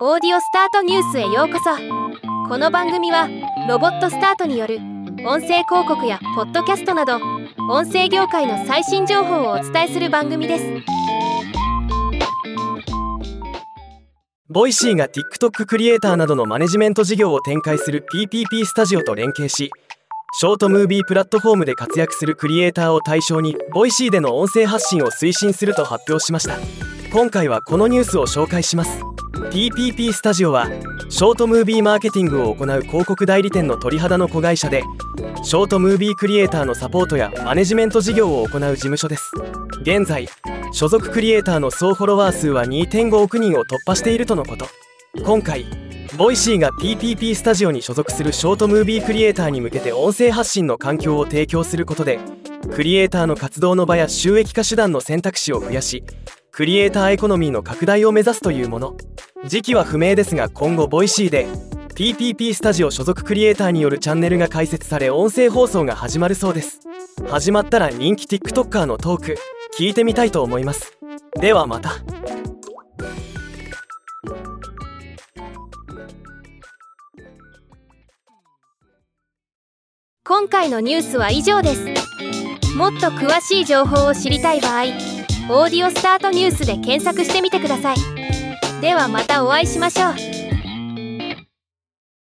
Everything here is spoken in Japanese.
オーディオスタートニュースへようこそ。この番組はロボットスタートによる音声広告やポッドキャストなど音声業界の最新情報をお伝えする番組です。 Voicy が TikTok クリエイターなどのマネジメント事業を展開する PPP スタジオと連携しショートムービープラットフォームで活躍するクリエイターを対象に Voicy での音声発信を推進すると発表しました。今回はこのニュースを紹介します。 PPP スタジオはショートムービーマーケティングを行う広告代理店の鳥肌の子会社でショートムービークリエイターのサポートやマネジメント事業を行う事務所です。現在所属クリエイターの総フォロワー数は2.5億人を突破しているとのこと。今回 Voicy が PPP スタジオに所属するショートムービークリエイターに向けて音声発信の環境を提供することでクリエイターの活動の場や収益化手段の選択肢を増やしクリエイターエコノミーの拡大を目指すというもの。時期は不明ですが今後ボイシーで PPP スタジオ所属クリエイターによるチャンネルが開設され音声放送が始まるそうです。始まったら人気 TikToker のトーク聞いてみたいと思います。ではまた。今回のニュースは以上です。もっと詳しい情報を知りたい場合オーディオスタートニュースで検索してみてください。ではまたお会いしましょう。